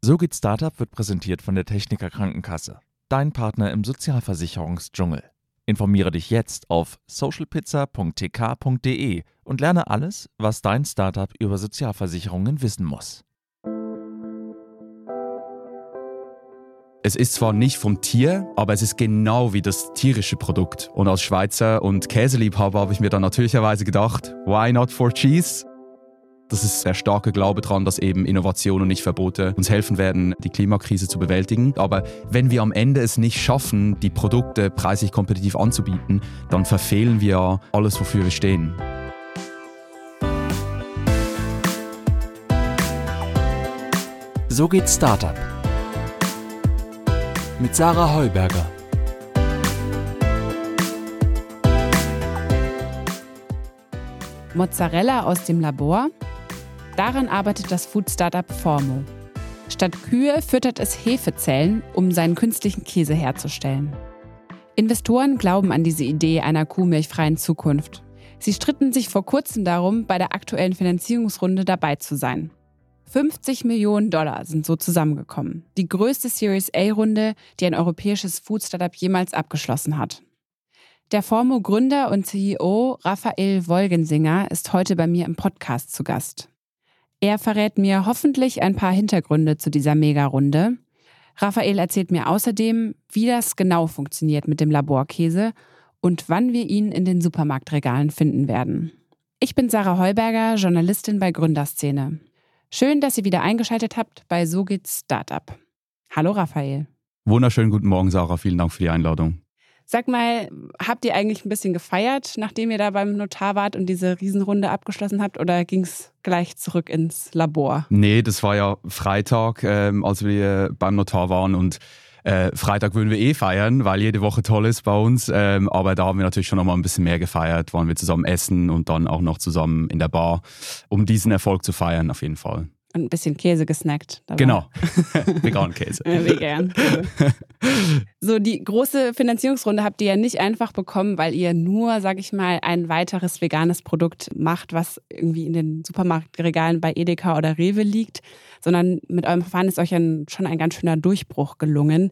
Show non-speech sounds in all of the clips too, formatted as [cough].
So geht Startup wird präsentiert von der Techniker Krankenkasse, dein Partner im Sozialversicherungsdschungel. Informiere dich jetzt auf socialpizza.tk.de und lerne alles, was dein Startup über Sozialversicherungen wissen muss. Es ist zwar nicht vom Tier, aber es ist genau wie das tierische Produkt. Und als Schweizer und Käseliebhaber habe ich mir dann natürlicherweise gedacht, why not for cheese? Das ist der starke Glaube daran, dass eben Innovation und nicht Verbote uns helfen werden, die Klimakrise zu bewältigen. Aber wenn wir am Ende es nicht schaffen, die Produkte preislich kompetitiv anzubieten, dann verfehlen wir alles, wofür wir stehen. So geht Startup. Mit Sarah Heuberger. Mozzarella aus dem Labor Daran arbeitet das Food-Startup Formo. Statt Kühe füttert es Hefezellen, um seinen künstlichen Käse herzustellen. Investoren glauben an diese Idee einer kuhmilchfreien Zukunft. Sie stritten sich vor kurzem darum, bei der aktuellen Finanzierungsrunde dabei zu sein. 50 Millionen Dollar sind so zusammengekommen. Die größte Series A-Runde, die ein europäisches Food-Startup jemals abgeschlossen hat. Der Formo-Gründer und CEO Raphael Wolgensinger ist heute bei mir im Podcast zu Gast. Er verrät mir hoffentlich ein paar Hintergründe zu dieser Mega-Runde. Raphael erzählt mir außerdem, wie das genau funktioniert mit dem Laborkäse und wann wir ihn in den Supermarktregalen finden werden. Ich bin Sarah Heuberger, Journalistin bei Gründerszene. Schön, dass ihr wieder eingeschaltet habt bei So geht's Startup. Hallo Raphael. Wunderschönen guten Morgen, Sarah. Vielen Dank für die Einladung. Sag mal, habt ihr eigentlich ein bisschen gefeiert, nachdem ihr da beim Notar wart und diese Riesenrunde abgeschlossen habt, oder ging es gleich zurück ins Labor? Nee, das war ja Freitag, ähm, als wir beim Notar waren und äh, Freitag würden wir eh feiern, weil jede Woche toll ist bei uns. Ähm, aber da haben wir natürlich schon noch mal ein bisschen mehr gefeiert, waren wir zusammen essen und dann auch noch zusammen in der Bar, um diesen Erfolg zu feiern, auf jeden Fall und ein bisschen Käse gesnackt. Dabei. Genau, [laughs] vegan Käse. Vegan. so, die große Finanzierungsrunde habt ihr ja nicht einfach bekommen, weil ihr nur, sag ich mal, ein weiteres veganes Produkt macht, was irgendwie in den Supermarktregalen bei Edeka oder Rewe liegt, sondern mit eurem Verfahren ist euch ein, schon ein ganz schöner Durchbruch gelungen.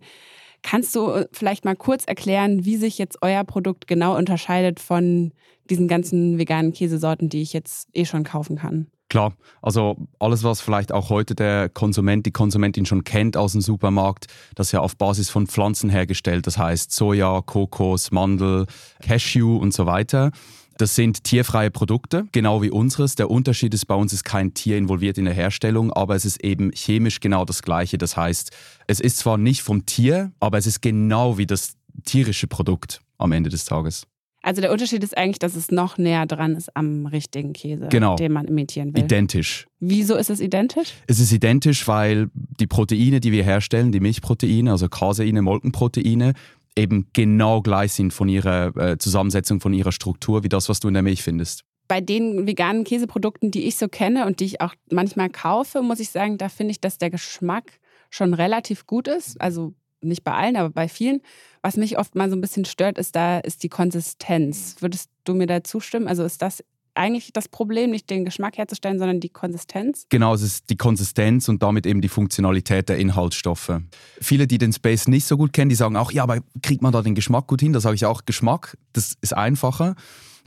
Kannst du äh, vielleicht mal kurz erklären, wie sich jetzt euer Produkt genau unterscheidet von diesen ganzen veganen Käsesorten, die ich jetzt eh schon kaufen kann? Klar, also alles, was vielleicht auch heute der Konsument, die Konsumentin schon kennt aus dem Supermarkt, das ist ja auf Basis von Pflanzen hergestellt. Das heißt Soja, Kokos, Mandel, Cashew und so weiter. Das sind tierfreie Produkte, genau wie unseres. Der Unterschied ist, bei uns ist kein Tier involviert in der Herstellung, aber es ist eben chemisch genau das Gleiche. Das heißt, es ist zwar nicht vom Tier, aber es ist genau wie das tierische Produkt am Ende des Tages. Also der Unterschied ist eigentlich, dass es noch näher dran ist am richtigen Käse, genau. den man imitieren will. Identisch. Wieso ist es identisch? Es ist identisch, weil die Proteine, die wir herstellen, die Milchproteine, also Caseine, Molkenproteine, eben genau gleich sind von ihrer äh, Zusammensetzung, von ihrer Struktur, wie das, was du in der Milch findest. Bei den veganen Käseprodukten, die ich so kenne und die ich auch manchmal kaufe, muss ich sagen, da finde ich, dass der Geschmack schon relativ gut ist. Also nicht bei allen, aber bei vielen. Was mich oft mal so ein bisschen stört, ist da ist die Konsistenz. Würdest du mir da zustimmen? Also ist das eigentlich das Problem, nicht den Geschmack herzustellen, sondern die Konsistenz? Genau, es ist die Konsistenz und damit eben die Funktionalität der Inhaltsstoffe. Viele, die den Space nicht so gut kennen, die sagen auch, ja, aber kriegt man da den Geschmack gut hin? Da sage ich auch, Geschmack, das ist einfacher.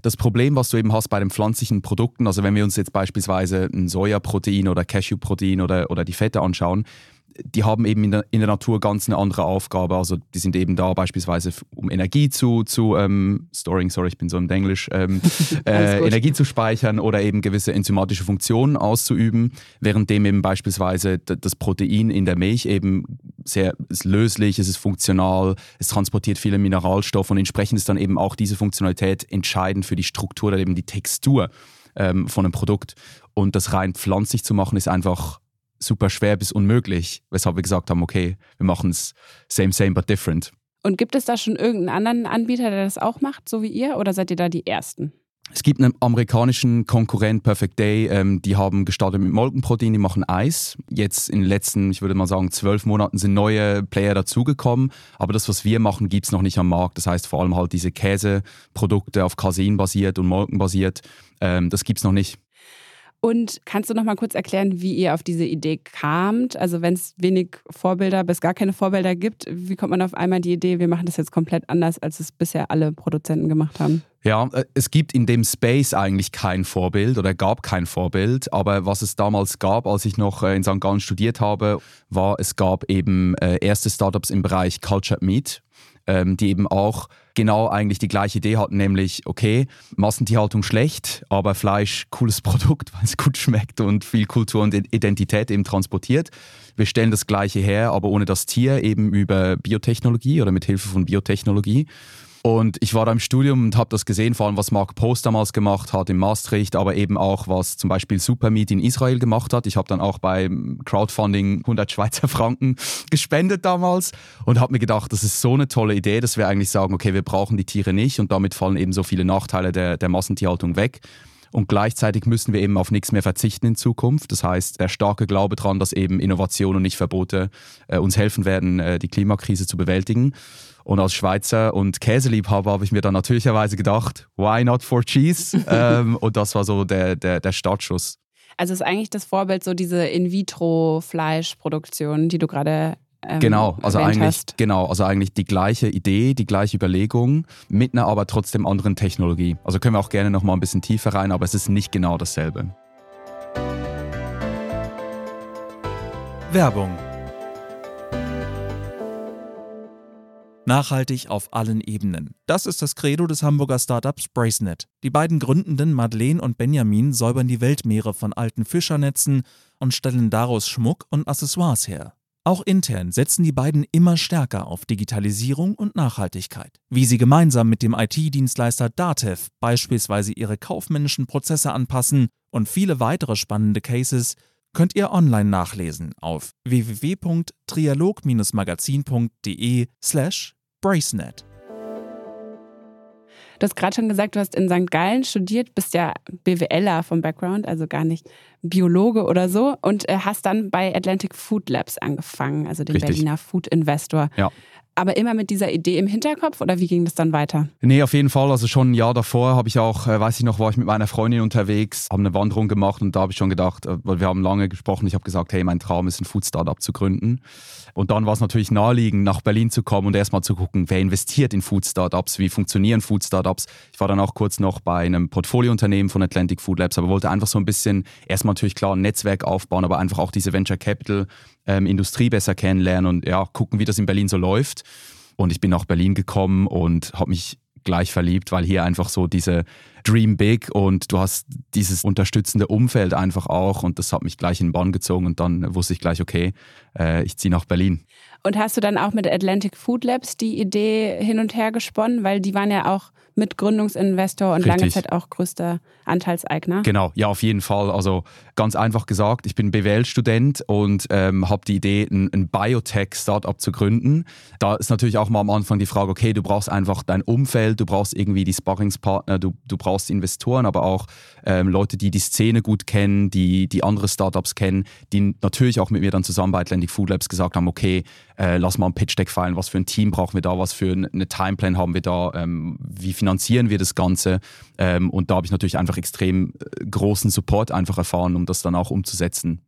Das Problem, was du eben hast bei den pflanzlichen Produkten, also wenn wir uns jetzt beispielsweise ein Sojaprotein oder Cashewprotein oder, oder die Fette anschauen, die haben eben in der, in der, Natur ganz eine andere Aufgabe. Also die sind eben da beispielsweise, um Energie zu, zu ähm, storing, sorry, ich bin so im Englisch, ähm, [laughs] äh, Energie zu speichern oder eben gewisse enzymatische Funktionen auszuüben, währenddem eben beispielsweise das Protein in der Milch eben sehr ist löslich, es ist funktional, es transportiert viele Mineralstoffe und entsprechend ist dann eben auch diese Funktionalität entscheidend für die Struktur oder eben die Textur ähm, von einem Produkt. Und das rein pflanzlich zu machen, ist einfach super schwer bis unmöglich, weshalb wir gesagt haben, okay, wir machen es same, same, but different. Und gibt es da schon irgendeinen anderen Anbieter, der das auch macht, so wie ihr, oder seid ihr da die Ersten? Es gibt einen amerikanischen Konkurrent, Perfect Day, ähm, die haben gestartet mit Molkenprotein, die machen Eis. Jetzt in den letzten, ich würde mal sagen, zwölf Monaten sind neue Player dazugekommen. Aber das, was wir machen, gibt es noch nicht am Markt. Das heißt vor allem halt diese Käseprodukte auf Casein basiert und Molken basiert, ähm, das gibt es noch nicht. Und kannst du noch mal kurz erklären, wie ihr auf diese Idee kamt? Also wenn es wenig Vorbilder bis gar keine Vorbilder gibt, wie kommt man auf einmal die Idee, wir machen das jetzt komplett anders, als es bisher alle Produzenten gemacht haben? Ja, äh, es gibt in dem Space eigentlich kein Vorbild oder gab kein Vorbild. Aber was es damals gab, als ich noch äh, in St. Gallen studiert habe, war, es gab eben äh, erste Startups im Bereich Cultured Meat, ähm, die eben auch genau eigentlich die gleiche Idee hatten, nämlich, okay, Massentierhaltung schlecht, aber Fleisch cooles [laughs] Produkt, weil es gut schmeckt und viel Kultur und Identität eben transportiert. Wir stellen das Gleiche her, aber ohne das Tier eben über Biotechnologie oder mit Hilfe von Biotechnologie. Und ich war da im Studium und habe das gesehen, vor allem was Mark Post damals gemacht hat in Maastricht, aber eben auch was zum Beispiel Supermeat in Israel gemacht hat. Ich habe dann auch beim Crowdfunding 100 Schweizer Franken [laughs] gespendet damals und habe mir gedacht, das ist so eine tolle Idee, dass wir eigentlich sagen, okay, wir brauchen die Tiere nicht und damit fallen eben so viele Nachteile der, der Massentierhaltung weg. Und gleichzeitig müssen wir eben auf nichts mehr verzichten in Zukunft. Das heißt, der starke Glaube daran, dass eben Innovation und nicht Verbote äh, uns helfen werden, äh, die Klimakrise zu bewältigen. Und als Schweizer und Käseliebhaber habe ich mir dann natürlicherweise gedacht, why not for cheese? [laughs] ähm, und das war so der, der, der Startschuss. Also ist eigentlich das Vorbild so diese In-vitro-Fleischproduktion, die du gerade ähm, genau, also eigentlich hast. genau, also eigentlich die gleiche Idee, die gleiche Überlegung mit einer aber trotzdem anderen Technologie. Also können wir auch gerne noch mal ein bisschen tiefer rein, aber es ist nicht genau dasselbe. Werbung Nachhaltig auf allen Ebenen. Das ist das Credo des Hamburger Startups Bracenet. Die beiden Gründenden Madeleine und Benjamin säubern die Weltmeere von alten Fischernetzen und stellen daraus Schmuck und Accessoires her. Auch intern setzen die beiden immer stärker auf Digitalisierung und Nachhaltigkeit. Wie sie gemeinsam mit dem IT-Dienstleister Datev beispielsweise ihre kaufmännischen Prozesse anpassen und viele weitere spannende Cases könnt ihr online nachlesen auf www.trialog-magazin.de slash Bracenet. Du hast gerade schon gesagt, du hast in St. Gallen studiert, bist ja BWLer vom Background, also gar nicht Biologe oder so, und äh, hast dann bei Atlantic Food Labs angefangen, also dem Richtig. Berliner Food Investor. Ja. Aber immer mit dieser Idee im Hinterkopf oder wie ging das dann weiter? Nee, auf jeden Fall. Also schon ein Jahr davor habe ich auch, äh, weiß ich noch, war ich mit meiner Freundin unterwegs, haben eine Wanderung gemacht und da habe ich schon gedacht, äh, weil wir haben lange gesprochen, ich habe gesagt, hey, mein Traum ist ein Food Startup zu gründen. Und dann war es natürlich naheliegend, nach Berlin zu kommen und erstmal zu gucken, wer investiert in Food Startups, wie funktionieren Food Startups. Ich war dann auch kurz noch bei einem Portfoliounternehmen von Atlantic Food Labs, aber wollte einfach so ein bisschen erstmal natürlich klar ein Netzwerk aufbauen, aber einfach auch diese Venture Capital ähm, Industrie besser kennenlernen und ja, gucken, wie das in Berlin so läuft. Und ich bin nach Berlin gekommen und habe mich gleich verliebt, weil hier einfach so diese Dream Big und du hast dieses unterstützende Umfeld einfach auch und das hat mich gleich in den Bann gezogen und dann wusste ich gleich, okay, äh, ich ziehe nach Berlin. Und hast du dann auch mit Atlantic Food Labs die Idee hin und her gesponnen, weil die waren ja auch Mitgründungsinvestor und lange Richtig. Zeit auch größter Anteilseigner. Genau, ja, auf jeden Fall. Also ganz einfach gesagt, ich bin BWL-Student und ähm, habe die Idee, ein, ein Biotech-Startup zu gründen. Da ist natürlich auch mal am Anfang die Frage, okay, du brauchst einfach dein Umfeld, du brauchst irgendwie die Sparringspartner, du, du brauchst Investoren, aber auch ähm, Leute, die die Szene gut kennen, die, die andere Startups kennen, die natürlich auch mit mir dann zusammen bei Atlantic Food Labs gesagt haben, okay, äh, lass mal ein Pitch-Deck feilen, was für ein Team brauchen wir da, was für eine Timeplan haben wir da, ähm, wie finanzieren wir das Ganze. Ähm, und da habe ich natürlich einfach extrem äh, großen Support einfach erfahren, um das dann auch umzusetzen.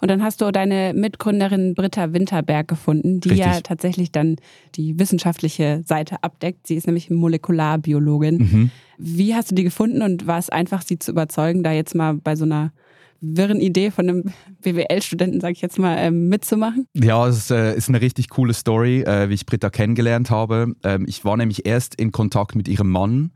Und dann hast du deine Mitgründerin Britta Winterberg gefunden, die ja Richtig. tatsächlich dann die wissenschaftliche Seite abdeckt. Sie ist nämlich Molekularbiologin. Mhm. Wie hast du die gefunden und war es einfach, sie zu überzeugen, da jetzt mal bei so einer wirren Idee von einem BWL-Studenten, sag ich jetzt mal, ähm, mitzumachen? Ja, es ist, äh, ist eine richtig coole Story, äh, wie ich Britta kennengelernt habe. Ähm, ich war nämlich erst in Kontakt mit ihrem Mann,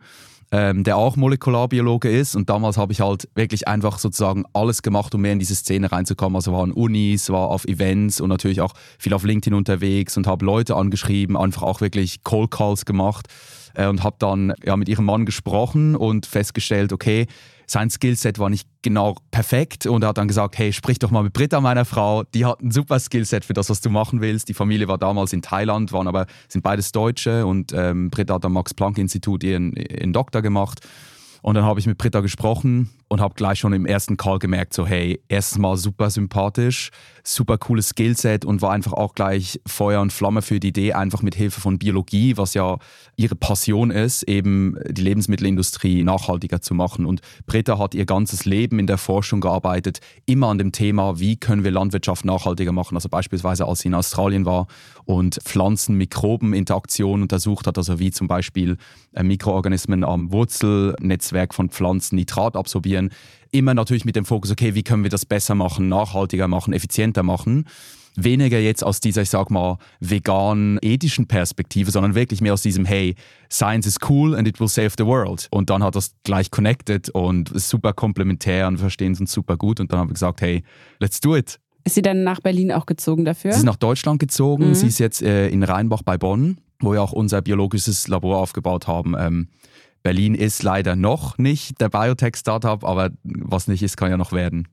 ähm, der auch Molekularbiologe ist. Und damals habe ich halt wirklich einfach sozusagen alles gemacht, um mehr in diese Szene reinzukommen. Also war an Unis, war auf Events und natürlich auch viel auf LinkedIn unterwegs und habe Leute angeschrieben, einfach auch wirklich Cold Calls gemacht äh, und habe dann ja, mit ihrem Mann gesprochen und festgestellt, okay, sein Skillset war nicht genau perfekt und er hat dann gesagt, hey, sprich doch mal mit Britta, meiner Frau, die hat ein super Skillset für das, was du machen willst. Die Familie war damals in Thailand, waren aber, sind beides Deutsche und ähm, Britta hat am Max-Planck-Institut ihren, ihren Doktor gemacht. Und dann habe ich mit Britta gesprochen und habe gleich schon im ersten Call gemerkt, so hey, erstens mal super sympathisch, super cooles Skillset und war einfach auch gleich Feuer und Flamme für die Idee, einfach mit Hilfe von Biologie, was ja ihre Passion ist, eben die Lebensmittelindustrie nachhaltiger zu machen. Und Britta hat ihr ganzes Leben in der Forschung gearbeitet, immer an dem Thema, wie können wir Landwirtschaft nachhaltiger machen. Also beispielsweise als sie in Australien war und Pflanzen-Mikroben-Interaktion untersucht hat, also wie zum Beispiel äh, Mikroorganismen am Wurzelnetzwerk von Pflanzen Nitrat absorbieren. Immer natürlich mit dem Fokus, okay, wie können wir das besser machen, nachhaltiger machen, effizienter machen weniger jetzt aus dieser, ich sag mal, vegan-ethischen Perspektive, sondern wirklich mehr aus diesem, hey, Science is cool and it will save the world. Und dann hat das gleich connected und super komplementär und verstehen uns super gut. Und dann haben wir gesagt, hey, let's do it. Ist sie dann nach Berlin auch gezogen dafür? Sie ist nach Deutschland gezogen. Mhm. Sie ist jetzt äh, in Rheinbach bei Bonn, wo wir auch unser biologisches Labor aufgebaut haben. Ähm, Berlin ist leider noch nicht der Biotech-Startup, aber was nicht ist, kann ja noch werden.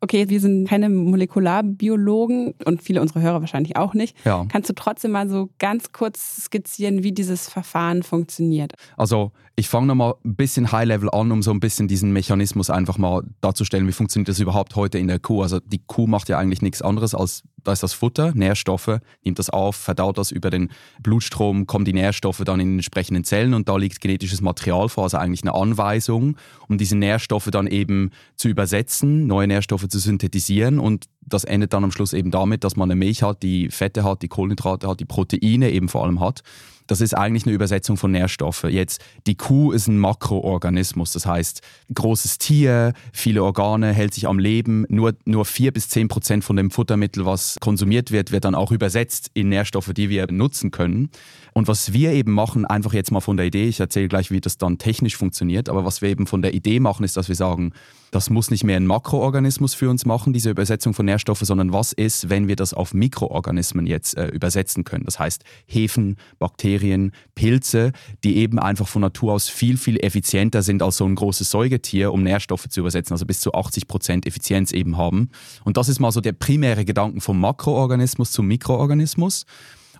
Okay, wir sind keine Molekularbiologen und viele unserer Hörer wahrscheinlich auch nicht. Ja. Kannst du trotzdem mal so ganz kurz skizzieren, wie dieses Verfahren funktioniert? Also ich fange nochmal ein bisschen High-Level an, um so ein bisschen diesen Mechanismus einfach mal darzustellen, wie funktioniert das überhaupt heute in der Kuh. Also die Kuh macht ja eigentlich nichts anderes als, da ist das Futter, Nährstoffe, nimmt das auf, verdaut das über den Blutstrom, kommen die Nährstoffe dann in den entsprechenden Zellen und da liegt genetisches Material vor, also eigentlich eine Anweisung, um diese Nährstoffe dann eben zu übersetzen, neue Nährstoffe zu synthetisieren und das endet dann am Schluss eben damit, dass man eine Milch hat, die Fette hat, die Kohlenhydrate hat, die Proteine eben vor allem hat. Das ist eigentlich eine Übersetzung von Nährstoffen. Jetzt, die Kuh ist ein Makroorganismus, das heißt, großes Tier, viele Organe, hält sich am Leben. Nur, nur 4 bis 10 Prozent von dem Futtermittel, was konsumiert wird, wird dann auch übersetzt in Nährstoffe, die wir nutzen können. Und was wir eben machen, einfach jetzt mal von der Idee, ich erzähle gleich, wie das dann technisch funktioniert, aber was wir eben von der Idee machen, ist, dass wir sagen, das muss nicht mehr ein Makroorganismus für uns machen, diese Übersetzung von Nährstoffen, sondern was ist, wenn wir das auf Mikroorganismen jetzt äh, übersetzen können. Das heißt Hefen, Bakterien, Pilze, die eben einfach von Natur aus viel, viel effizienter sind als so ein großes Säugetier, um Nährstoffe zu übersetzen, also bis zu 80 Prozent Effizienz eben haben. Und das ist mal so der primäre Gedanke vom Makroorganismus zum Mikroorganismus.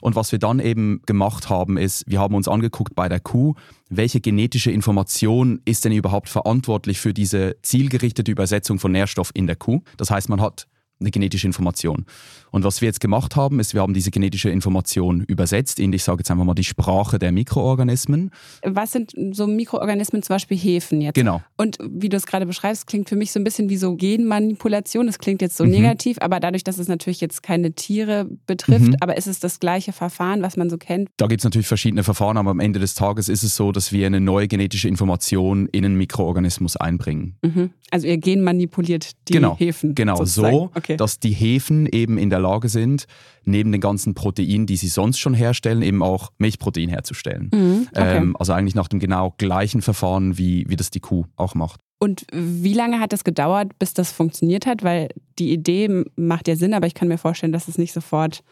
Und was wir dann eben gemacht haben, ist, wir haben uns angeguckt bei der Kuh, welche genetische Information ist denn überhaupt verantwortlich für diese zielgerichtete Übersetzung von Nährstoff in der Kuh. Das heißt, man hat eine genetische Information. Und was wir jetzt gemacht haben, ist, wir haben diese genetische Information übersetzt in, ich sage jetzt einfach mal, die Sprache der Mikroorganismen. Was sind so Mikroorganismen, zum Beispiel Hefen jetzt? Genau. Und wie du es gerade beschreibst, klingt für mich so ein bisschen wie so Genmanipulation. Das klingt jetzt so mhm. negativ, aber dadurch, dass es natürlich jetzt keine Tiere betrifft, mhm. aber ist es das gleiche Verfahren, was man so kennt? Da gibt es natürlich verschiedene Verfahren, aber am Ende des Tages ist es so, dass wir eine neue genetische Information in einen Mikroorganismus einbringen. Mhm. Also ihr genmanipuliert die genau. Hefen. Genau, sozusagen. so, okay. Dass die Hefen eben in der Lage sind, neben den ganzen Proteinen, die sie sonst schon herstellen, eben auch Milchprotein herzustellen. Mhm, okay. ähm, also eigentlich nach dem genau gleichen Verfahren, wie, wie das die Kuh auch macht. Und wie lange hat das gedauert, bis das funktioniert hat? Weil die Idee macht ja Sinn, aber ich kann mir vorstellen, dass es nicht sofort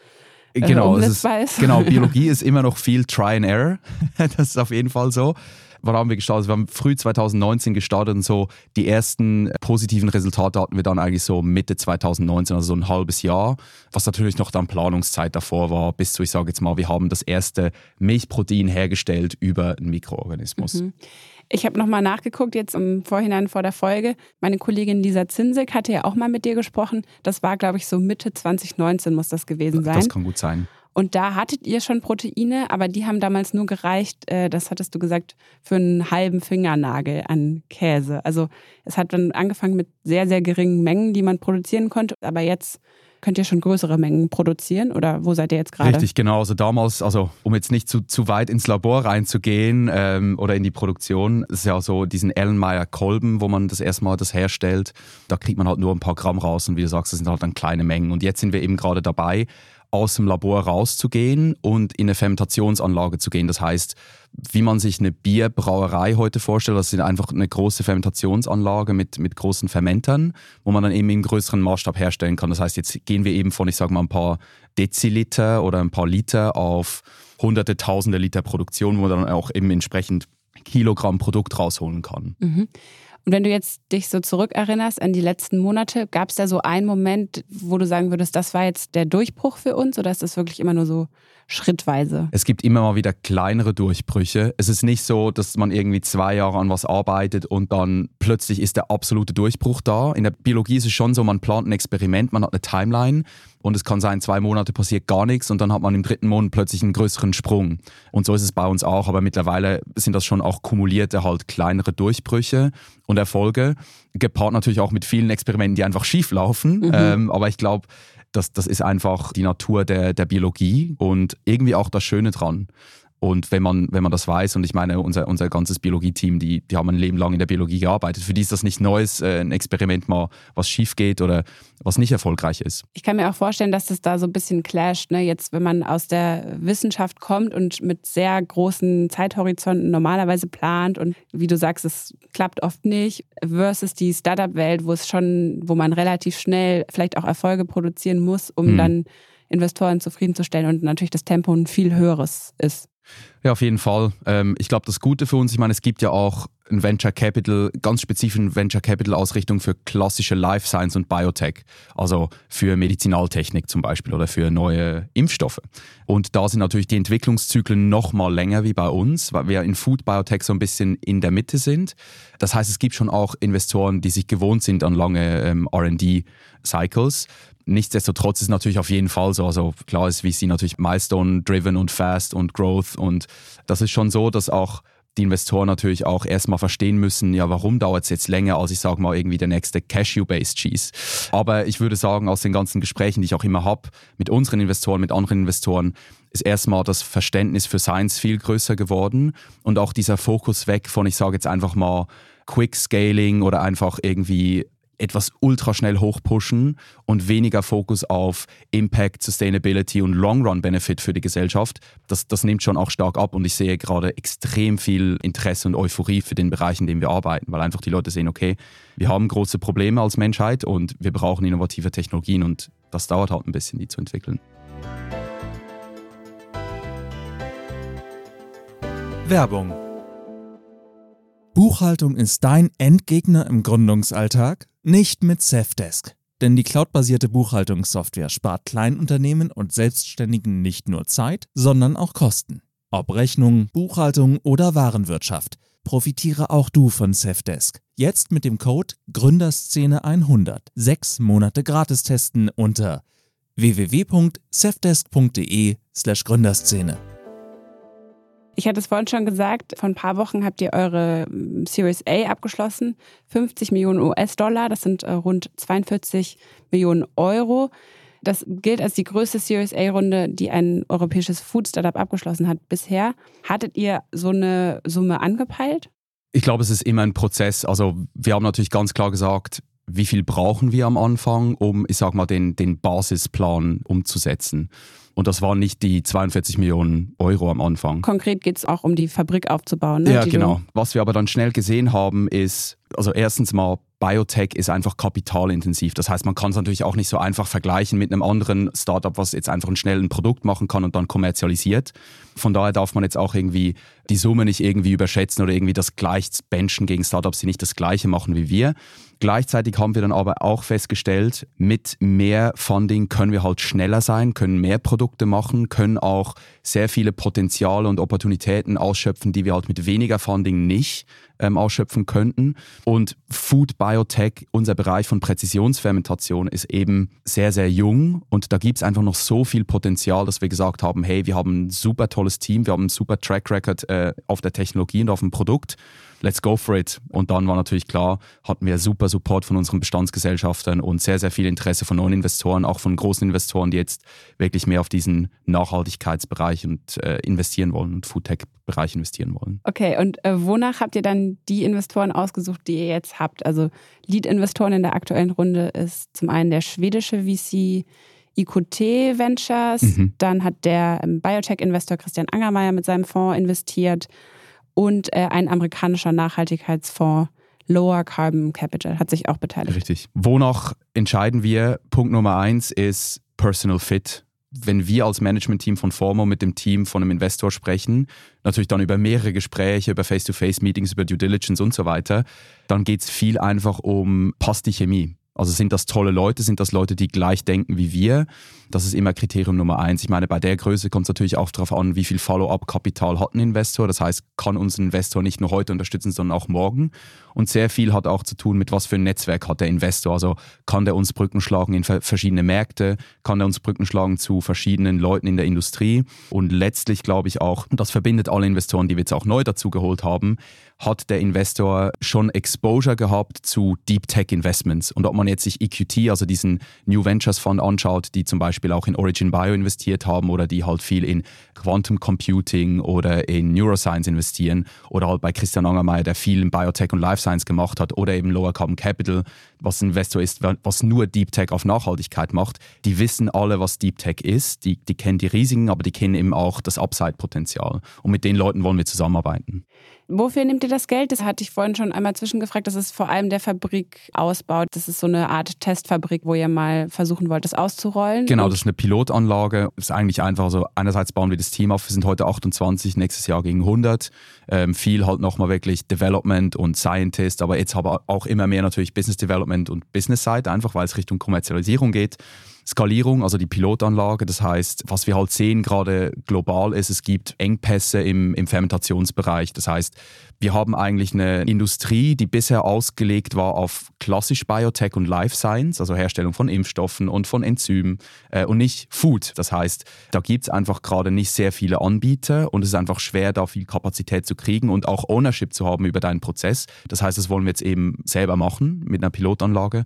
äh, genau, ist. Genau, [laughs] Biologie ist immer noch viel Try and Error. [laughs] das ist auf jeden Fall so wann haben wir gestartet? Wir haben früh 2019 gestartet und so die ersten positiven Resultate hatten wir dann eigentlich so Mitte 2019, also so ein halbes Jahr, was natürlich noch dann Planungszeit davor war, bis zu, ich sage jetzt mal, wir haben das erste Milchprotein hergestellt über einen Mikroorganismus. Mhm. Ich habe nochmal nachgeguckt, jetzt im Vorhinein vor der Folge. Meine Kollegin Lisa Zinsek hatte ja auch mal mit dir gesprochen. Das war, glaube ich, so Mitte 2019 muss das gewesen sein. Das kann gut sein. Und da hattet ihr schon Proteine, aber die haben damals nur gereicht, äh, das hattest du gesagt, für einen halben Fingernagel an Käse. Also es hat dann angefangen mit sehr, sehr geringen Mengen, die man produzieren konnte. Aber jetzt könnt ihr schon größere Mengen produzieren oder wo seid ihr jetzt gerade? Richtig, genau. Also damals, also um jetzt nicht zu, zu weit ins Labor reinzugehen ähm, oder in die Produktion, ist ja so diesen Ellenmeyer Kolben, wo man das erstmal das herstellt. Da kriegt man halt nur ein paar Gramm raus und wie du sagst, das sind halt dann kleine Mengen. Und jetzt sind wir eben gerade dabei, aus dem Labor rauszugehen und in eine Fermentationsanlage zu gehen. Das heißt, wie man sich eine Bierbrauerei heute vorstellt, das ist einfach eine große Fermentationsanlage mit, mit großen Fermentern, wo man dann eben im größeren Maßstab herstellen kann. Das heißt, jetzt gehen wir eben von, ich sage mal, ein paar Deziliter oder ein paar Liter auf hunderte, tausende Liter Produktion, wo dann auch eben entsprechend Kilogramm Produkt rausholen kann. Mhm. Und wenn du jetzt dich so zurückerinnerst an die letzten Monate, gab es da so einen Moment, wo du sagen würdest, das war jetzt der Durchbruch für uns oder ist das wirklich immer nur so schrittweise. Es gibt immer mal wieder kleinere Durchbrüche. Es ist nicht so, dass man irgendwie zwei Jahre an was arbeitet und dann plötzlich ist der absolute Durchbruch da. In der Biologie ist es schon so, man plant ein Experiment, man hat eine Timeline und es kann sein, zwei Monate passiert gar nichts und dann hat man im dritten Monat plötzlich einen größeren Sprung. Und so ist es bei uns auch, aber mittlerweile sind das schon auch kumulierte halt kleinere Durchbrüche und Erfolge, gepaart natürlich auch mit vielen Experimenten, die einfach schief laufen. Mhm. Ähm, aber ich glaube, das, das ist einfach die Natur der, der Biologie und irgendwie auch das Schöne dran. Und wenn man, wenn man das weiß, und ich meine, unser, unser ganzes Biologie-Team, die, die haben ein Leben lang in der Biologie gearbeitet. Für die ist das nicht Neues, äh, ein Experiment mal, was schief geht oder was nicht erfolgreich ist. Ich kann mir auch vorstellen, dass das da so ein bisschen clasht. Ne? Jetzt, wenn man aus der Wissenschaft kommt und mit sehr großen Zeithorizonten normalerweise plant und wie du sagst, es klappt oft nicht, versus die Startup-Welt, wo es schon, wo man relativ schnell vielleicht auch Erfolge produzieren muss, um hm. dann Investoren zufriedenzustellen und natürlich das Tempo ein viel höheres ist. Ja, auf jeden Fall. Ähm, ich glaube, das Gute für uns, ich meine, es gibt ja auch ein Venture Capital, ganz spezifischen Venture Capital Ausrichtung für klassische Life Science und Biotech, also für Medizinaltechnik zum Beispiel oder für neue Impfstoffe. Und da sind natürlich die Entwicklungszyklen noch mal länger wie bei uns, weil wir in Food Biotech so ein bisschen in der Mitte sind. Das heißt, es gibt schon auch Investoren, die sich gewohnt sind an lange ähm, R&D Cycles. Nichtsdestotrotz ist natürlich auf jeden Fall so. Also klar ist VC natürlich Milestone-driven und fast und Growth. Und das ist schon so, dass auch die Investoren natürlich auch erstmal verstehen müssen, ja, warum dauert es jetzt länger, als ich sage mal irgendwie der nächste Cashew-Based Cheese. Aber ich würde sagen, aus den ganzen Gesprächen, die ich auch immer habe mit unseren Investoren, mit anderen Investoren, ist erstmal das Verständnis für Science viel größer geworden und auch dieser Fokus weg von, ich sage jetzt einfach mal, Quick Scaling oder einfach irgendwie etwas ultra schnell hochpushen und weniger Fokus auf Impact, Sustainability und Long-Run-Benefit für die Gesellschaft. Das, das nimmt schon auch stark ab und ich sehe gerade extrem viel Interesse und Euphorie für den Bereich, in dem wir arbeiten, weil einfach die Leute sehen, okay, wir haben große Probleme als Menschheit und wir brauchen innovative Technologien und das dauert halt ein bisschen, die zu entwickeln. Werbung Buchhaltung ist dein Endgegner im Gründungsalltag? Nicht mit Safdesk. Denn die cloudbasierte Buchhaltungssoftware spart Kleinunternehmen und Selbstständigen nicht nur Zeit, sondern auch Kosten. Ob Rechnung, Buchhaltung oder Warenwirtschaft, profitiere auch du von Safdesk. Jetzt mit dem Code Gründerszene100 sechs Monate gratis testen unter www.safdesk.de/gründerszene. Ich hatte es vorhin schon gesagt, vor ein paar Wochen habt ihr eure ähm, Series A abgeschlossen. 50 Millionen US-Dollar, das sind äh, rund 42 Millionen Euro. Das gilt als die größte Series A-Runde, die ein europäisches Food-Startup abgeschlossen hat bisher. Hattet ihr so eine Summe angepeilt? Ich glaube, es ist immer ein Prozess. Also wir haben natürlich ganz klar gesagt, wie viel brauchen wir am Anfang, um, ich sag mal, den, den Basisplan umzusetzen. Und das waren nicht die 42 Millionen Euro am Anfang. Konkret geht es auch um die Fabrik aufzubauen. Ne? Ja, genau. Was wir aber dann schnell gesehen haben, ist, also erstens mal, Biotech ist einfach kapitalintensiv. Das heißt, man kann es natürlich auch nicht so einfach vergleichen mit einem anderen Startup, was jetzt einfach ein schnelles Produkt machen kann und dann kommerzialisiert. Von daher darf man jetzt auch irgendwie die Summe nicht irgendwie überschätzen oder irgendwie das gleich benchen gegen Startups, die nicht das Gleiche machen wie wir. Gleichzeitig haben wir dann aber auch festgestellt, mit mehr Funding können wir halt schneller sein, können mehr Produkte machen, können auch sehr viele Potenziale und Opportunitäten ausschöpfen, die wir halt mit weniger Funding nicht ähm, ausschöpfen könnten. Und Food Biotech, unser Bereich von Präzisionsfermentation, ist eben sehr, sehr jung und da gibt es einfach noch so viel Potenzial, dass wir gesagt haben, hey, wir haben ein super tolles Team, wir haben einen super Track Record äh, auf der Technologie und auf dem Produkt let's go for it. Und dann war natürlich klar, hatten wir super Support von unseren Bestandsgesellschaftern und sehr, sehr viel Interesse von neuen Investoren, auch von großen Investoren, die jetzt wirklich mehr auf diesen Nachhaltigkeitsbereich und äh, investieren wollen und Foodtech-Bereich investieren wollen. Okay, und äh, wonach habt ihr dann die Investoren ausgesucht, die ihr jetzt habt? Also Lead-Investoren in der aktuellen Runde ist zum einen der schwedische VC IQT Ventures, mhm. dann hat der ähm, Biotech-Investor Christian Angermeier mit seinem Fonds investiert und äh, ein amerikanischer Nachhaltigkeitsfonds, Lower Carbon Capital, hat sich auch beteiligt. Richtig. Wonach entscheiden wir? Punkt Nummer eins ist Personal Fit. Wenn wir als Management-Team von Formo mit dem Team von einem Investor sprechen, natürlich dann über mehrere Gespräche, über Face-to-Face-Meetings, über Due Diligence und so weiter, dann geht es viel einfach um, passt die Chemie? Also sind das tolle Leute, sind das Leute, die gleich denken wie wir? Das ist immer Kriterium Nummer eins. Ich meine, bei der Größe kommt es natürlich auch darauf an, wie viel Follow-up-Kapital hat ein Investor. Das heißt, kann uns ein Investor nicht nur heute unterstützen, sondern auch morgen. Und sehr viel hat auch zu tun mit, was für ein Netzwerk hat der Investor. Also kann der uns Brücken schlagen in verschiedene Märkte, kann der uns Brücken schlagen zu verschiedenen Leuten in der Industrie. Und letztlich glaube ich auch, das verbindet alle Investoren, die wir jetzt auch neu dazu geholt haben, hat der Investor schon Exposure gehabt zu Deep Tech Investments. Und ob man jetzt sich EQT, also diesen New Ventures Fund anschaut, die zum Beispiel auch in Origin Bio investiert haben oder die halt viel in Quantum Computing oder in Neuroscience investieren oder halt bei Christian Angermeier, der viel in Biotech und Life Science gemacht hat oder eben Lower Carbon Capital, was ein Investor ist, was nur Deep Tech auf Nachhaltigkeit macht. Die wissen alle, was Deep Tech ist. Die, die kennen die Risiken, aber die kennen eben auch das Upside-Potenzial. Und mit den Leuten wollen wir zusammenarbeiten. Wofür nehmt ihr das Geld? Das hatte ich vorhin schon einmal zwischengefragt. Das ist vor allem der Fabrikausbau. Das ist so eine Art Testfabrik, wo ihr mal versuchen wollt, das auszurollen. Genau, das ist eine Pilotanlage. Das ist eigentlich einfach so, einerseits bauen wir das Team auf. Wir sind heute 28, nächstes Jahr gegen 100. Ähm, viel halt nochmal wirklich Development und Scientist, aber jetzt aber auch immer mehr natürlich Business Development und Business Side, einfach weil es Richtung Kommerzialisierung geht. Skalierung, also die Pilotanlage. Das heißt, was wir halt sehen gerade global ist, es gibt Engpässe im, im Fermentationsbereich. Das heißt, wir haben eigentlich eine Industrie, die bisher ausgelegt war auf klassisch Biotech und Life Science, also Herstellung von Impfstoffen und von Enzymen äh, und nicht Food. Das heißt, da gibt es einfach gerade nicht sehr viele Anbieter und es ist einfach schwer, da viel Kapazität zu kriegen und auch Ownership zu haben über deinen Prozess. Das heißt, das wollen wir jetzt eben selber machen mit einer Pilotanlage.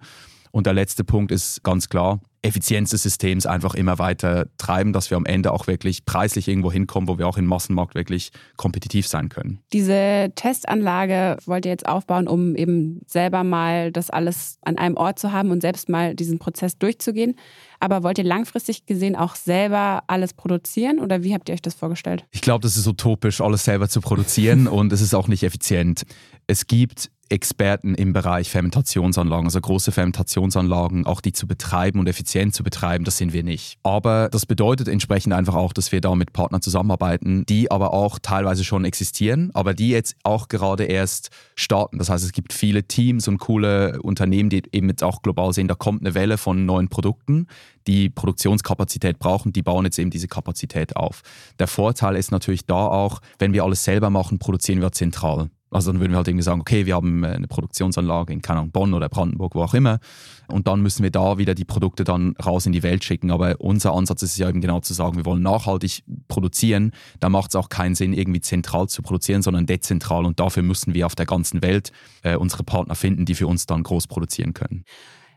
Und der letzte Punkt ist ganz klar, Effizienz des Systems einfach immer weiter treiben, dass wir am Ende auch wirklich preislich irgendwo hinkommen, wo wir auch im Massenmarkt wirklich kompetitiv sein können. Diese Testanlage wollt ihr jetzt aufbauen, um eben selber mal das alles an einem Ort zu haben und selbst mal diesen Prozess durchzugehen. Aber wollt ihr langfristig gesehen auch selber alles produzieren oder wie habt ihr euch das vorgestellt? Ich glaube, das ist utopisch, alles selber zu produzieren [laughs] und es ist auch nicht effizient. Es gibt Experten im Bereich Fermentationsanlagen, also große Fermentationsanlagen, auch die zu betreiben und effizient zu betreiben, das sind wir nicht. Aber das bedeutet entsprechend einfach auch, dass wir da mit Partnern zusammenarbeiten, die aber auch teilweise schon existieren, aber die jetzt auch gerade erst starten. Das heißt, es gibt viele Teams und coole Unternehmen, die eben jetzt auch global sehen, da kommt eine Welle von neuen Produkten, die Produktionskapazität brauchen, die bauen jetzt eben diese Kapazität auf. Der Vorteil ist natürlich da auch, wenn wir alles selber machen, produzieren wir zentral. Also dann würden wir halt irgendwie sagen, okay, wir haben äh, eine Produktionsanlage in keine Ahnung, Bonn oder Brandenburg, wo auch immer. Und dann müssen wir da wieder die Produkte dann raus in die Welt schicken. Aber unser Ansatz ist ja eben genau zu sagen, wir wollen nachhaltig produzieren. Da macht es auch keinen Sinn, irgendwie zentral zu produzieren, sondern dezentral. Und dafür müssen wir auf der ganzen Welt äh, unsere Partner finden, die für uns dann groß produzieren können.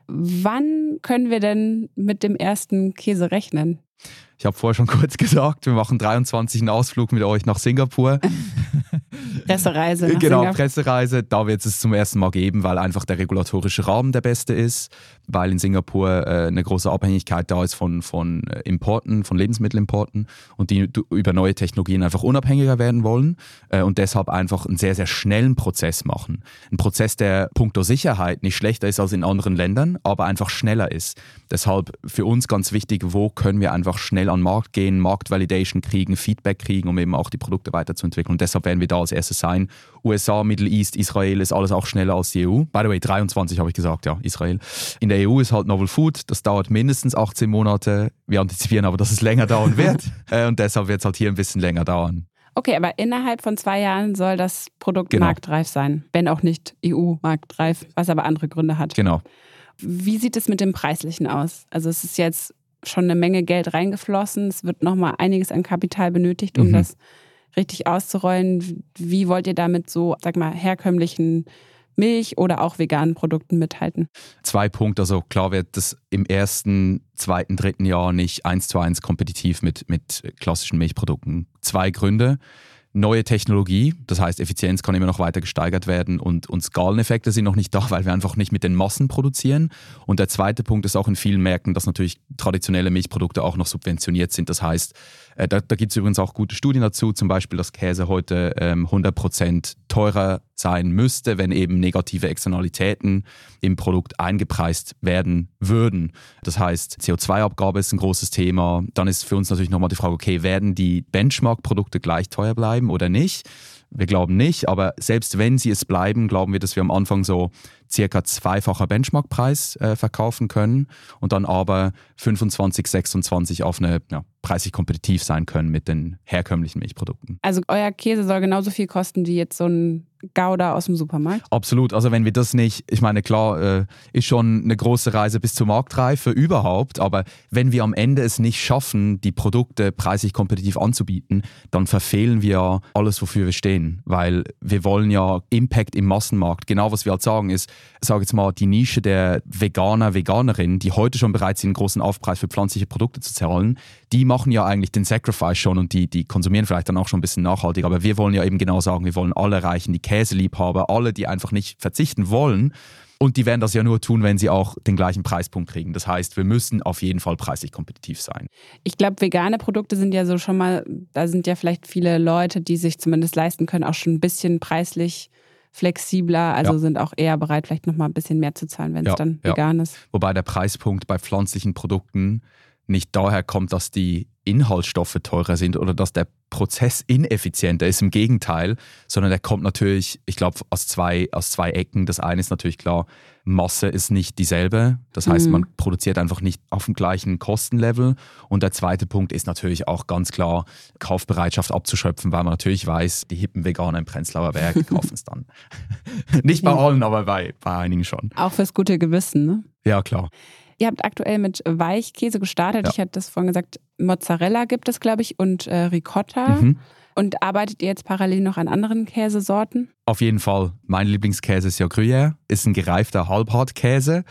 Wann können wir denn mit dem ersten Käse rechnen? Ich habe vorher schon [laughs] kurz gesagt, wir machen 23 einen Ausflug mit euch nach Singapur. [laughs] Pressereise. Nach genau, Singapur. Pressereise. Da wird es zum ersten Mal geben, weil einfach der regulatorische Rahmen der beste ist, weil in Singapur äh, eine große Abhängigkeit da ist von, von äh, Importen, von Lebensmittelimporten und die über neue Technologien einfach unabhängiger werden wollen äh, und deshalb einfach einen sehr, sehr schnellen Prozess machen. Ein Prozess, der puncto Sicherheit nicht schlechter ist als in anderen Ländern, aber einfach schneller ist. Deshalb für uns ganz wichtig, wo können wir einfach schnell an den Markt gehen, Marktvalidation kriegen, Feedback kriegen, um eben auch die Produkte weiterzuentwickeln. Und deshalb werden wir da als erstes sein. USA, Middle East, Israel ist alles auch schneller als die EU. By the way, 23 habe ich gesagt, ja, Israel. In der EU ist halt Novel Food, das dauert mindestens 18 Monate. Wir antizipieren aber, dass es länger dauern wird. [laughs] Äh, und deshalb wird es halt hier ein bisschen länger dauern. Okay, aber innerhalb von zwei Jahren soll das Produkt Genau. marktreif sein, wenn auch nicht EU-marktreif, was aber andere Gründe hat. Genau. Wie sieht es mit dem Preislichen aus? Also es ist jetzt schon eine Menge Geld reingeflossen, es wird nochmal einiges an Kapital benötigt, um Mhm. das richtig auszurollen. Wie wollt ihr damit so, sag mal, herkömmlichen Milch- oder auch veganen Produkten mithalten? Zwei Punkte. Also klar wird das im ersten, zweiten, dritten Jahr nicht eins zu eins kompetitiv mit, mit klassischen Milchprodukten. Zwei Gründe. Neue Technologie, das heißt Effizienz kann immer noch weiter gesteigert werden und, und Skaleneffekte sind noch nicht da, [laughs] weil wir einfach nicht mit den Massen produzieren. Und der zweite Punkt ist auch in vielen Märkten, dass natürlich traditionelle Milchprodukte auch noch subventioniert sind. Das heißt, äh, da, da gibt es übrigens auch gute Studien dazu, zum Beispiel, dass Käse heute ähm, 100% teurer sein müsste, wenn eben negative Externalitäten im Produkt eingepreist werden würden. Das heißt, CO2-Abgabe ist ein großes Thema. Dann ist für uns natürlich nochmal die Frage, okay, werden die Benchmark-Produkte gleich teuer bleiben oder nicht? Wir glauben nicht, aber selbst wenn sie es bleiben, glauben wir, dass wir am Anfang so circa zweifacher Benchmarkpreis äh, verkaufen können und dann aber 25, 26 auf eine ja, preislich kompetitiv sein können mit den herkömmlichen Milchprodukten. Also euer Käse soll genauso viel kosten wie jetzt so ein Gouda aus dem Supermarkt? Absolut. Also wenn wir das nicht, ich meine, klar, äh, ist schon eine große Reise bis zur Marktreife überhaupt, aber wenn wir am Ende es nicht schaffen, die Produkte preislich kompetitiv anzubieten, dann verfehlen wir alles, wofür wir stehen. Weil wir wollen ja Impact im Massenmarkt. Genau was wir halt sagen ist, sage jetzt mal, die Nische der Veganer, Veganerinnen, die heute schon bereit sind, einen großen Aufpreis für pflanzliche Produkte zu zahlen, die machen ja eigentlich den Sacrifice schon und die, die konsumieren vielleicht dann auch schon ein bisschen nachhaltig. Aber wir wollen ja eben genau sagen, wir wollen alle erreichen, die Käseliebhaber, alle, die einfach nicht verzichten wollen. Und die werden das ja nur tun, wenn sie auch den gleichen Preispunkt kriegen. Das heißt, wir müssen auf jeden Fall preislich kompetitiv sein. Ich glaube, vegane Produkte sind ja so schon mal, da sind ja vielleicht viele Leute, die sich zumindest leisten können, auch schon ein bisschen preislich flexibler, also ja. sind auch eher bereit, vielleicht nochmal ein bisschen mehr zu zahlen, wenn es ja, dann vegan ist. Wobei der Preispunkt bei pflanzlichen Produkten nicht daher kommt, dass die Inhaltsstoffe teurer sind oder dass der Prozess ineffizienter ist. Im Gegenteil, sondern der kommt natürlich, ich glaube, aus zwei, aus zwei Ecken. Das eine ist natürlich klar, Masse ist nicht dieselbe. Das heißt, mhm. man produziert einfach nicht auf dem gleichen Kostenlevel. Und der zweite Punkt ist natürlich auch ganz klar, Kaufbereitschaft abzuschöpfen, weil man natürlich weiß, die hippen Veganer im Prenzlauer Berg [laughs] kaufen es dann. [laughs] nicht bei allen, aber bei, bei einigen schon. Auch fürs gute Gewissen, ne? Ja, klar. Ihr habt aktuell mit Weichkäse gestartet. Ja. Ich hatte das vorhin gesagt, Mozzarella gibt es, glaube ich, und äh, Ricotta. Mhm. Und arbeitet ihr jetzt parallel noch an anderen Käsesorten? Auf jeden Fall. Mein Lieblingskäse ist ja Gruyère. Ist ein gereifter Halbhartkäse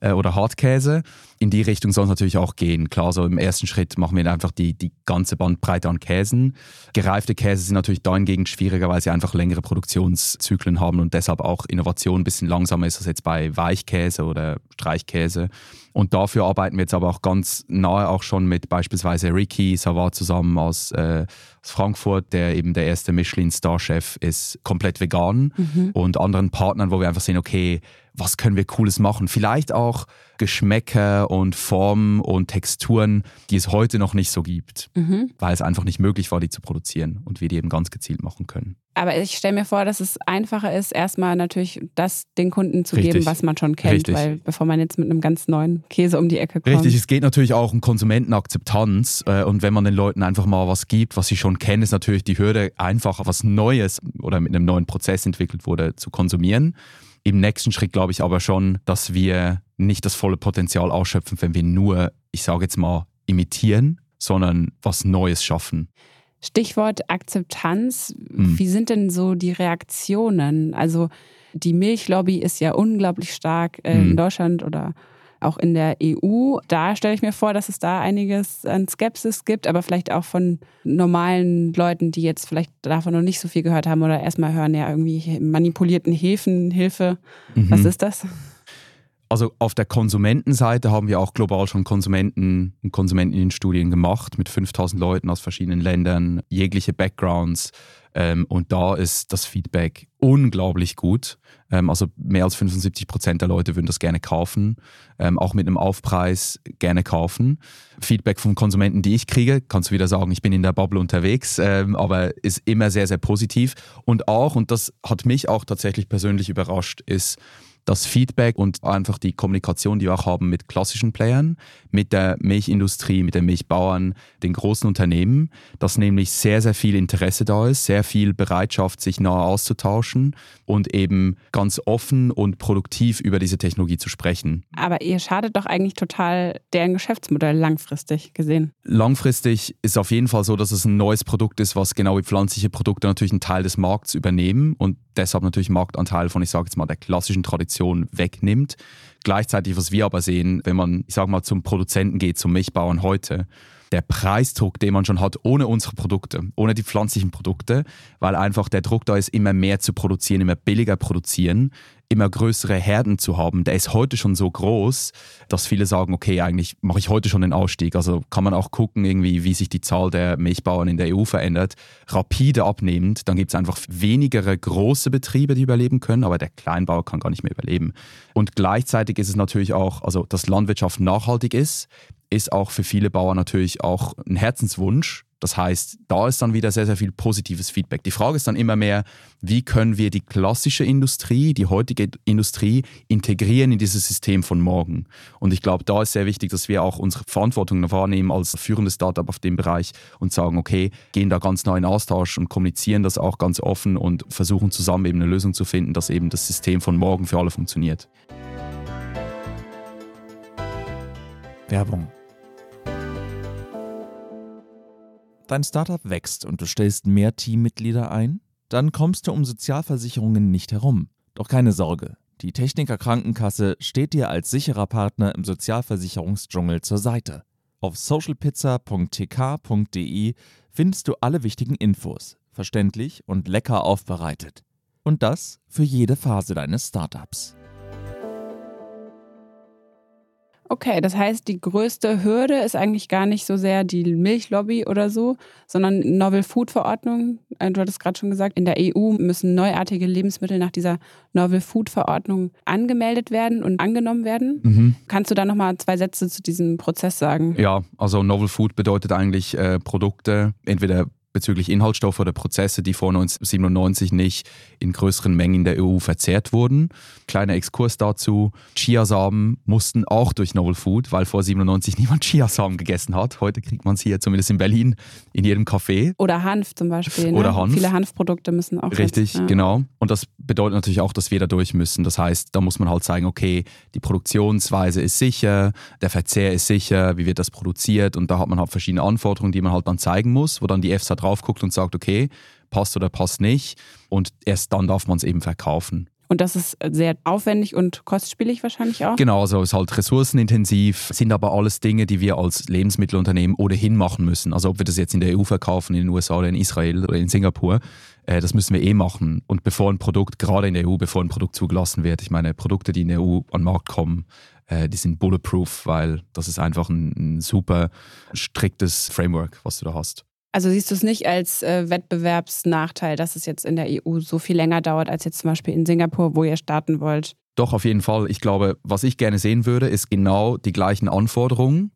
äh, oder Hartkäse. In die Richtung soll es natürlich auch gehen. Klar, so im ersten Schritt machen wir einfach die, die ganze Bandbreite an Käsen. Gereifte Käse sind natürlich dahingegen schwieriger, weil sie einfach längere Produktionszyklen haben und deshalb auch Innovation ein bisschen langsamer ist als jetzt bei Weichkäse oder Streichkäse. Und dafür arbeiten wir jetzt aber auch ganz nahe auch schon mit beispielsweise Ricky Savard zusammen aus, äh, aus Frankfurt, der eben der erste Michelin-Star-Chef ist, komplett vegan mhm. und anderen Partnern, wo wir einfach sehen, okay, was können wir Cooles machen? Vielleicht auch Geschmäcker und Formen und Texturen, die es heute noch nicht so gibt, mhm. weil es einfach nicht möglich war, die zu produzieren und wir die eben ganz gezielt machen können. Aber ich stelle mir vor, dass es einfacher ist, erstmal natürlich das den Kunden zu Richtig. geben, was man schon kennt, Richtig. weil bevor man jetzt mit einem ganz neuen Käse um die Ecke kommt. Richtig, es geht natürlich auch um Konsumentenakzeptanz äh, und wenn man den Leuten einfach mal was gibt, was sie schon kennen, ist natürlich die Hürde, einfach was Neues oder mit einem neuen Prozess entwickelt wurde, zu konsumieren. Im nächsten Schritt glaube ich aber schon, dass wir nicht das volle Potenzial ausschöpfen, wenn wir nur, ich sage jetzt mal, imitieren, sondern was Neues schaffen. Stichwort Akzeptanz. Hm. Wie sind denn so die Reaktionen? Also die Milchlobby ist ja unglaublich stark äh, hm. in Deutschland oder auch in der EU. Da stelle ich mir vor, dass es da einiges an Skepsis gibt, aber vielleicht auch von normalen Leuten, die jetzt vielleicht davon noch nicht so viel gehört haben oder erstmal hören, ja, irgendwie manipulierten Häfen, Hilfe. Mhm. Was ist das? Also auf der Konsumentenseite haben wir auch global schon Konsumenten und Konsumentinnenstudien gemacht mit 5000 Leuten aus verschiedenen Ländern, jegliche Backgrounds. Ähm, und da ist das Feedback unglaublich gut. Ähm, also mehr als 75 Prozent der Leute würden das gerne kaufen, ähm, auch mit einem Aufpreis gerne kaufen. Feedback von Konsumenten, die ich kriege, kannst du wieder sagen, ich bin in der Bubble unterwegs, ähm, aber ist immer sehr, sehr positiv. Und auch, und das hat mich auch tatsächlich persönlich überrascht, ist, das Feedback und einfach die Kommunikation, die wir auch haben mit klassischen Playern, mit der Milchindustrie, mit den Milchbauern, den großen Unternehmen, dass nämlich sehr, sehr viel Interesse da ist, sehr viel Bereitschaft, sich nahe auszutauschen und eben ganz offen und produktiv über diese Technologie zu sprechen. Aber ihr schadet doch eigentlich total deren Geschäftsmodell langfristig gesehen. Langfristig ist auf jeden Fall so, dass es ein neues Produkt ist, was genau wie pflanzliche Produkte natürlich einen Teil des Markts übernehmen und deshalb natürlich Marktanteil von, ich sage jetzt mal, der klassischen Tradition wegnimmt. Gleichzeitig, was wir aber sehen, wenn man, ich sage mal, zum Produzenten geht, zum Milchbauern heute, der Preisdruck, den man schon hat, ohne unsere Produkte, ohne die pflanzlichen Produkte, weil einfach der Druck da ist, immer mehr zu produzieren, immer billiger produzieren, immer größere Herden zu haben, der ist heute schon so groß, dass viele sagen, okay, eigentlich mache ich heute schon den Ausstieg. Also kann man auch gucken, irgendwie, wie sich die Zahl der Milchbauern in der EU verändert. Rapide abnehmend, dann gibt es einfach wenigere große Betriebe, die überleben können, aber der Kleinbauer kann gar nicht mehr überleben. Und gleichzeitig ist es natürlich auch, also dass Landwirtschaft nachhaltig ist, ist auch für viele Bauern natürlich auch ein Herzenswunsch, das heißt, da ist dann wieder sehr, sehr viel positives Feedback. Die Frage ist dann immer mehr, wie können wir die klassische Industrie, die heutige Industrie integrieren in dieses System von morgen? Und ich glaube, da ist sehr wichtig, dass wir auch unsere Verantwortung wahrnehmen als führendes Startup auf dem Bereich und sagen, okay, gehen da ganz neu in Austausch und kommunizieren das auch ganz offen und versuchen zusammen eben eine Lösung zu finden, dass eben das System von morgen für alle funktioniert. Werbung Dein Startup wächst und du stellst mehr Teammitglieder ein? Dann kommst du um Sozialversicherungen nicht herum. Doch keine Sorge, die Techniker Krankenkasse steht dir als sicherer Partner im Sozialversicherungsdschungel zur Seite. Auf socialpizza.tk.de findest du alle wichtigen Infos, verständlich und lecker aufbereitet. Und das für jede Phase deines Startups. Okay, das heißt, die größte Hürde ist eigentlich gar nicht so sehr die Milchlobby oder so, sondern Novel Food Verordnung. Äh, du hattest gerade schon gesagt, in der EU müssen neuartige Lebensmittel nach dieser Novel Food Verordnung angemeldet werden und angenommen werden. Mhm. Kannst du da nochmal zwei Sätze zu diesem Prozess sagen? Ja, also Novel Food bedeutet eigentlich äh, Produkte, entweder bezüglich Inhaltsstoffe oder Prozesse, die vor 1997 nicht in größeren Mengen in der EU verzehrt wurden. Kleiner Exkurs dazu. Chiasamen mussten auch durch Novel Food, weil vor 97 niemand Chiasamen gegessen hat. Heute kriegt man es hier zumindest in Berlin in jedem Café. Oder Hanf zum Beispiel. Ne? Oder Hanf. Viele Hanfprodukte müssen auch. Richtig, jetzt, ja. genau. Und das bedeutet natürlich auch, dass wir da durch müssen. Das heißt, da muss man halt sagen, okay, die Produktionsweise ist sicher, der Verzehr ist sicher, wie wird das produziert und da hat man halt verschiedene Anforderungen, die man halt dann zeigen muss, wo dann die EFSA drauf guckt und sagt, okay, passt oder passt nicht. Und erst dann darf man es eben verkaufen. Und das ist sehr aufwendig und kostspielig wahrscheinlich auch. Genau, also es ist halt ressourcenintensiv, sind aber alles Dinge, die wir als Lebensmittelunternehmen ohnehin machen müssen. Also ob wir das jetzt in der EU verkaufen, in den USA oder in Israel oder in Singapur, äh, das müssen wir eh machen. Und bevor ein Produkt, gerade in der EU, bevor ein Produkt zugelassen wird, ich meine, Produkte, die in der EU an den Markt kommen, äh, die sind bulletproof, weil das ist einfach ein, ein super striktes Framework, was du da hast. Also siehst du es nicht als äh, Wettbewerbsnachteil, dass es jetzt in der EU so viel länger dauert als jetzt zum Beispiel in Singapur, wo ihr starten wollt? Doch, auf jeden Fall. Ich glaube, was ich gerne sehen würde, ist genau die gleichen Anforderungen.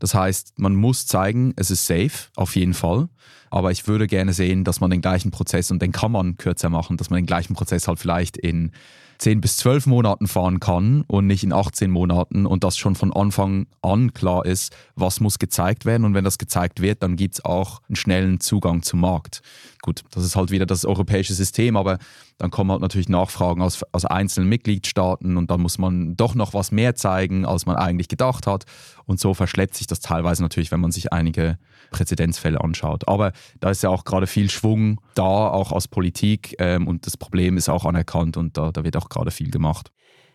Das heißt, man muss zeigen, es ist safe, auf jeden Fall. Aber ich würde gerne sehen, dass man den gleichen Prozess, und den kann man kürzer machen, dass man den gleichen Prozess halt vielleicht in 10 bis 12 Monaten fahren kann und nicht in 18 Monaten und dass schon von Anfang an klar ist, was muss gezeigt werden und wenn das gezeigt wird, dann gibt es auch einen schnellen Zugang zum Markt. Gut, das ist halt wieder das europäische System, aber dann kommen halt natürlich Nachfragen aus, aus einzelnen Mitgliedstaaten und dann muss man doch noch was mehr zeigen, als man eigentlich gedacht hat. Und so verschleppt sich das teilweise natürlich, wenn man sich einige Präzedenzfälle anschaut. Aber da ist ja auch gerade viel Schwung da, auch aus Politik ähm, und das Problem ist auch anerkannt und da, da wird auch gerade viel gemacht.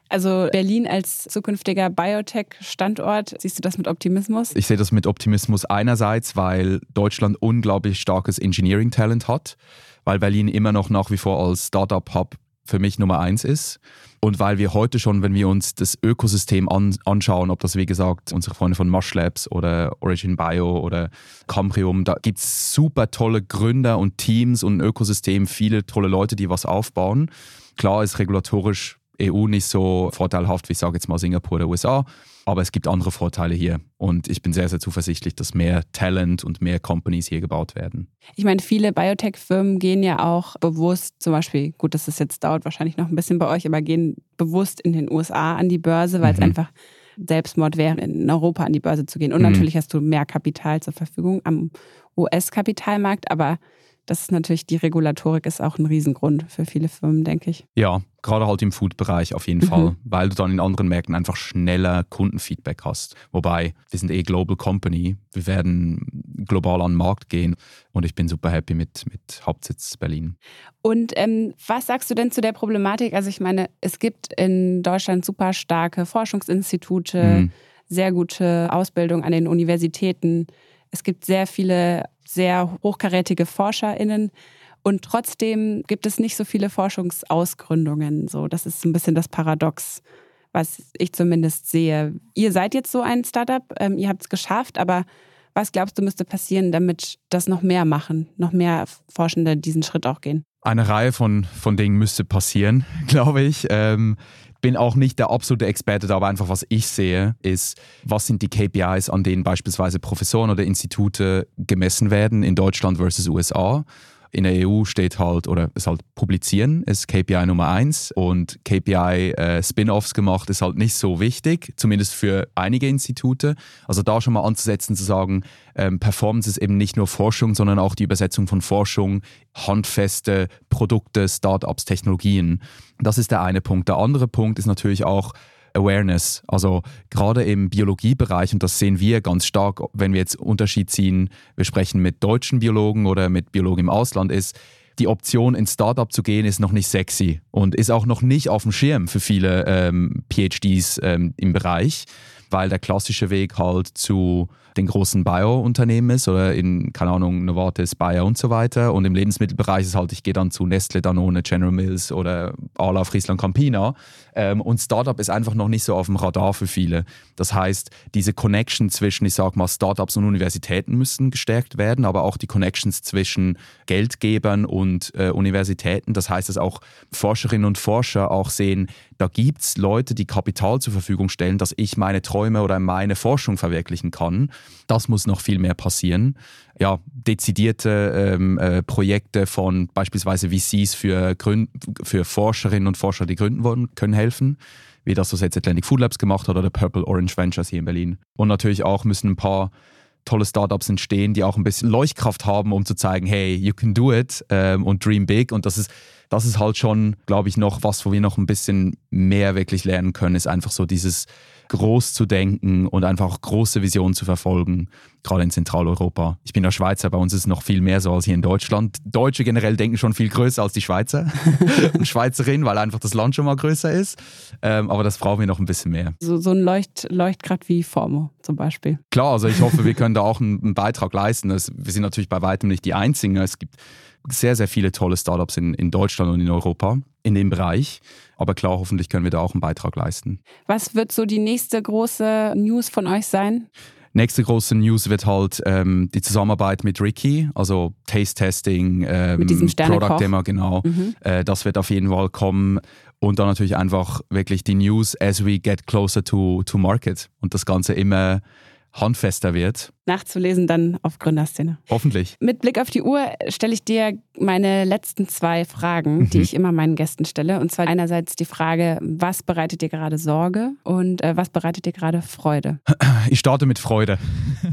Also Berlin als zukünftiger Biotech-Standort, siehst du das mit Optimismus? Ich sehe das mit Optimismus einerseits, weil Deutschland unglaublich starkes Engineering-Talent hat, weil Berlin immer noch nach wie vor als Startup-Hub für mich Nummer eins ist. Und weil wir heute schon, wenn wir uns das Ökosystem an, anschauen, ob das wie gesagt unsere Freunde von Mush Labs oder Origin Bio oder Cambrium, da gibt es super tolle Gründer und Teams und ein Ökosystem, viele tolle Leute, die was aufbauen. Klar ist regulatorisch EU nicht so vorteilhaft wie, ich sage jetzt mal, Singapur oder USA. Aber es gibt andere Vorteile hier. Und ich bin sehr, sehr zuversichtlich, dass mehr Talent und mehr Companies hier gebaut werden. Ich meine, viele Biotech-Firmen gehen ja auch bewusst, zum Beispiel, gut, dass es jetzt dauert wahrscheinlich noch ein bisschen bei euch, aber gehen bewusst in den USA an die Börse, weil mhm. es einfach Selbstmord wäre, in Europa an die Börse zu gehen. Und mhm. natürlich hast du mehr Kapital zur Verfügung am US-Kapitalmarkt, aber das ist natürlich, die Regulatorik ist auch ein Riesengrund für viele Firmen, denke ich. Ja, gerade halt im Food-Bereich auf jeden mhm. Fall, weil du dann in anderen Märkten einfach schneller Kundenfeedback hast. Wobei, wir sind eh Global Company, wir werden global an den Markt gehen und ich bin super happy mit, mit Hauptsitz Berlin. Und ähm, was sagst du denn zu der Problematik? Also ich meine, es gibt in Deutschland super starke Forschungsinstitute, mhm. sehr gute Ausbildung an den Universitäten. Es gibt sehr viele sehr hochkarätige ForscherInnen. Und trotzdem gibt es nicht so viele Forschungsausgründungen. So, das ist ein bisschen das Paradox, was ich zumindest sehe. Ihr seid jetzt so ein Startup, ähm, ihr habt es geschafft, aber was glaubst du, müsste passieren, damit das noch mehr machen, noch mehr Forschende diesen Schritt auch gehen? Eine Reihe von, von Dingen müsste passieren, [laughs] glaube ich. Ähm, bin auch nicht der absolute Experte, aber einfach was ich sehe, ist, was sind die KPIs, an denen beispielsweise Professoren oder Institute gemessen werden in Deutschland versus USA in der EU steht halt, oder ist halt publizieren, ist KPI Nummer eins und KPI äh, Spin-offs gemacht ist halt nicht so wichtig, zumindest für einige Institute. Also da schon mal anzusetzen, zu sagen, ähm, Performance ist eben nicht nur Forschung, sondern auch die Übersetzung von Forschung, handfeste Produkte, Startups, Technologien. Das ist der eine Punkt. Der andere Punkt ist natürlich auch, Awareness. Also gerade im Biologiebereich, und das sehen wir ganz stark, wenn wir jetzt Unterschied ziehen, wir sprechen mit deutschen Biologen oder mit Biologen im Ausland, ist, die Option ins Startup zu gehen, ist noch nicht sexy und ist auch noch nicht auf dem Schirm für viele ähm, PhDs ähm, im Bereich, weil der klassische Weg halt zu den großen Bio-Unternehmen ist oder in, keine Ahnung, Novartis, Bayer und so weiter. Und im Lebensmittelbereich ist halt, ich gehe dann zu Nestle, Danone, General Mills oder Ala, Friesland, Campina. Ähm, und Startup ist einfach noch nicht so auf dem Radar für viele. Das heißt, diese Connection zwischen, ich sag mal, Startups und Universitäten müssen gestärkt werden, aber auch die Connections zwischen Geldgebern und äh, Universitäten. Das heißt, dass auch Forscherinnen und Forscher auch sehen, da gibt es Leute, die Kapital zur Verfügung stellen, dass ich meine Träume oder meine Forschung verwirklichen kann. Das muss noch viel mehr passieren. Ja, dezidierte ähm, äh, Projekte von beispielsweise VCs für, Gründ für Forscherinnen und Forscher, die gründen wollen, können helfen wie das was jetzt Atlantic Food Labs gemacht hat oder Purple Orange Ventures hier in Berlin. Und natürlich auch müssen ein paar tolle Startups entstehen, die auch ein bisschen Leuchtkraft haben, um zu zeigen, hey, you can do it ähm, und dream big. Und das ist, das ist halt schon, glaube ich, noch was, wo wir noch ein bisschen mehr wirklich lernen können, ist einfach so dieses groß zu denken und einfach große Visionen zu verfolgen, gerade in Zentraleuropa. Ich bin der Schweizer, bei uns ist es noch viel mehr so als hier in Deutschland. Deutsche generell denken schon viel größer als die Schweizer [laughs] und Schweizerinnen, weil einfach das Land schon mal größer ist. Ähm, aber das brauchen wir noch ein bisschen mehr. So, so ein Leucht, Leuchtgrad wie Formo zum Beispiel. Klar, also ich hoffe, wir können da auch einen, einen Beitrag leisten. Das, wir sind natürlich bei weitem nicht die Einzigen. Es gibt sehr, sehr viele tolle Startups in, in Deutschland und in Europa in dem Bereich. Aber klar, hoffentlich können wir da auch einen Beitrag leisten. Was wird so die nächste große News von euch sein? Nächste große News wird halt ähm, die Zusammenarbeit mit Ricky, also Taste Testing, ähm, mit diesem Product Demo, genau. Mhm. Äh, das wird auf jeden Fall kommen. Und dann natürlich einfach wirklich die News as we get closer to, to market und das Ganze immer handfester wird. Nachzulesen dann auf Gründerszene. Hoffentlich. Mit Blick auf die Uhr stelle ich dir meine letzten zwei Fragen, mhm. die ich immer meinen Gästen stelle. Und zwar einerseits die Frage, was bereitet dir gerade Sorge und äh, was bereitet dir gerade Freude? [laughs] Ich starte mit Freude.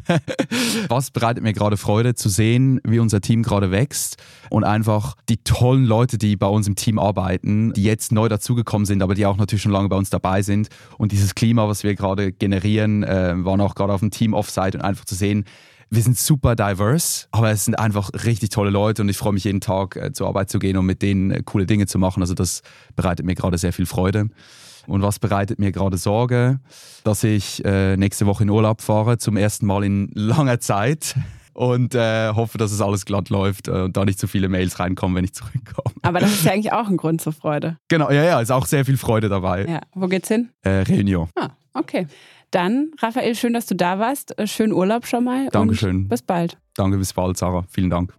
[laughs] was bereitet mir gerade Freude zu sehen, wie unser Team gerade wächst und einfach die tollen Leute, die bei uns im Team arbeiten, die jetzt neu dazugekommen sind, aber die auch natürlich schon lange bei uns dabei sind. Und dieses Klima, was wir gerade generieren, äh, waren auch gerade auf dem Team Offsite und einfach zu sehen, wir sind super diverse, aber es sind einfach richtig tolle Leute und ich freue mich jeden Tag äh, zur Arbeit zu gehen und mit denen äh, coole Dinge zu machen. Also das bereitet mir gerade sehr viel Freude. Und was bereitet mir gerade Sorge? Dass ich äh, nächste Woche in Urlaub fahre, zum ersten Mal in langer Zeit. Und äh, hoffe, dass es alles glatt läuft äh, und da nicht zu viele Mails reinkommen, wenn ich zurückkomme. Aber das ist ja eigentlich auch ein Grund zur Freude. Genau, ja, ja, ist auch sehr viel Freude dabei. Ja, wo geht's hin? Äh, Reunion. Ah, okay. Dann, Raphael, schön, dass du da warst. Äh, schönen Urlaub schon mal. Dankeschön. bis bald. Danke, bis bald, Sarah. Vielen Dank.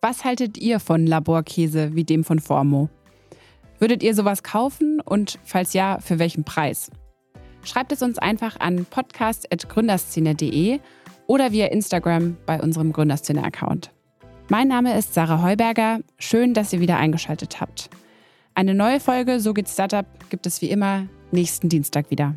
Was haltet ihr von Laborkäse wie dem von Formo? Würdet ihr sowas kaufen und falls ja, für welchen Preis? Schreibt es uns einfach an podcast.gründerszene.de oder via Instagram bei unserem Gründerszene-Account. Mein Name ist Sarah Heuberger. Schön, dass ihr wieder eingeschaltet habt. Eine neue Folge So geht Startup gibt es wie immer nächsten Dienstag wieder.